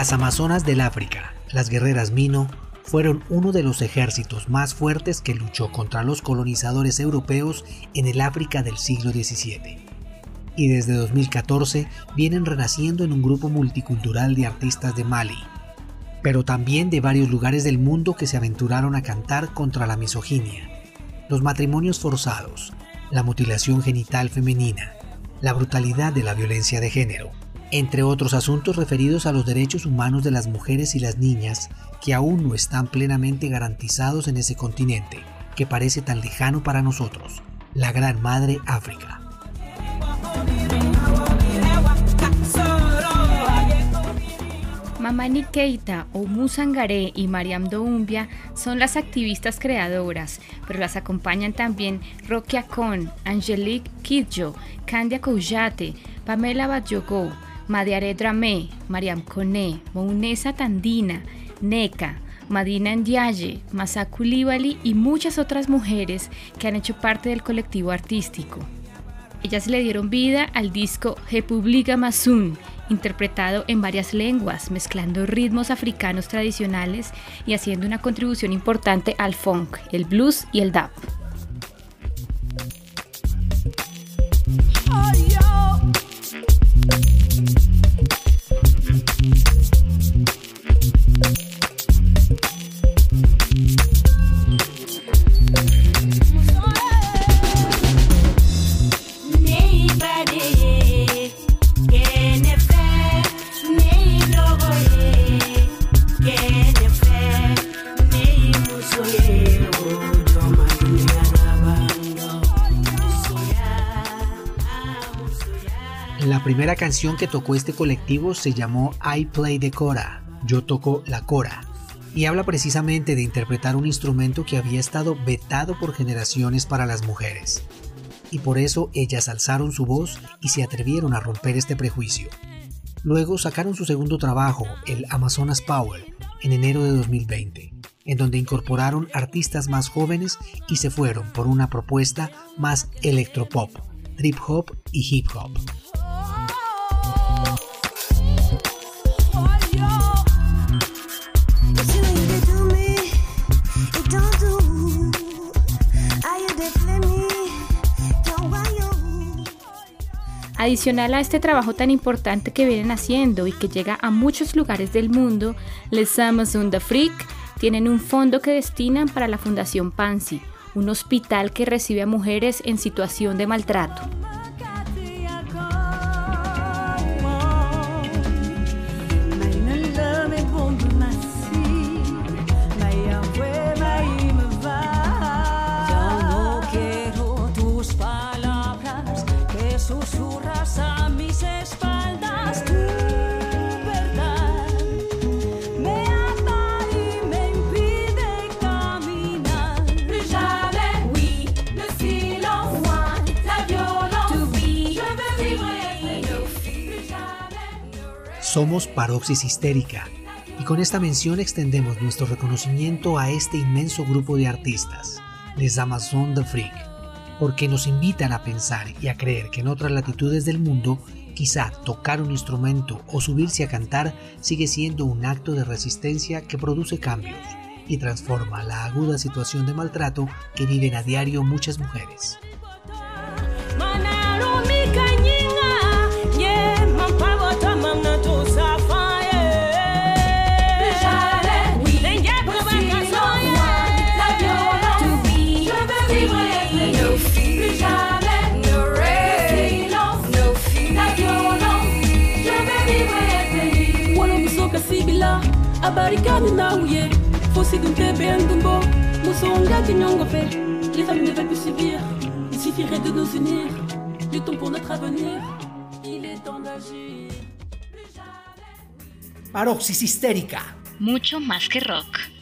Las Amazonas del África, las guerreras Mino, fueron uno de los ejércitos más fuertes que luchó contra los colonizadores europeos en el África del siglo XVII. Y desde 2014 vienen renaciendo en un grupo multicultural de artistas de Mali, pero también de varios lugares del mundo que se aventuraron a cantar contra la misoginia, los matrimonios forzados, la mutilación genital femenina, la brutalidad de la violencia de género, entre otros asuntos referidos a los derechos humanos de las mujeres y las niñas que aún no están plenamente garantizados en ese continente que parece tan lejano para nosotros, la Gran Madre África. Mamani Keita o Musangaré y Mariam Doumbia son las activistas creadoras, pero las acompañan también Rokia Kon, Angelique Kidjo, Candia Koujate, Pamela Badjogo, Madiare Dramé, Mariam Kone, Mounesa Tandina, Neka, Madina Ndiaye, Masaku Libali y muchas otras mujeres que han hecho parte del colectivo artístico. Ellas le dieron vida al disco Republica Masun, interpretado en varias lenguas, mezclando ritmos africanos tradicionales y haciendo una contribución importante al funk, el blues y el dub. La primera canción que tocó este colectivo se llamó I Play the Cora, yo toco la cora, y habla precisamente de interpretar un instrumento que había estado vetado por generaciones para las mujeres. Y por eso ellas alzaron su voz y se atrevieron a romper este prejuicio. Luego sacaron su segundo trabajo, el Amazonas Power, en enero de 2020, en donde incorporaron artistas más jóvenes y se fueron por una propuesta más electropop, trip hop y hip hop. Adicional a este trabajo tan importante que vienen haciendo y que llega a muchos lugares del mundo, Les Amazon d'Afrique tienen un fondo que destinan para la Fundación Pansy, un hospital que recibe a mujeres en situación de maltrato. Somos Paroxis Histérica y con esta mención extendemos nuestro reconocimiento a este inmenso grupo de artistas, Les Amazon de Freak, porque nos invitan a pensar y a creer que en otras latitudes del mundo quizá tocar un instrumento o subirse a cantar sigue siendo un acto de resistencia que produce cambios y transforma la aguda situación de maltrato que viven a diario muchas mujeres. Abarikani na uye fosi dunte bendumbo musonga kinyongo fe les femmes ne veulent plus subir. Il suffirait de nous unir. Luttons pour notre avenir. Il est temps d'agir. Paroxis histérica. Mucho más que rock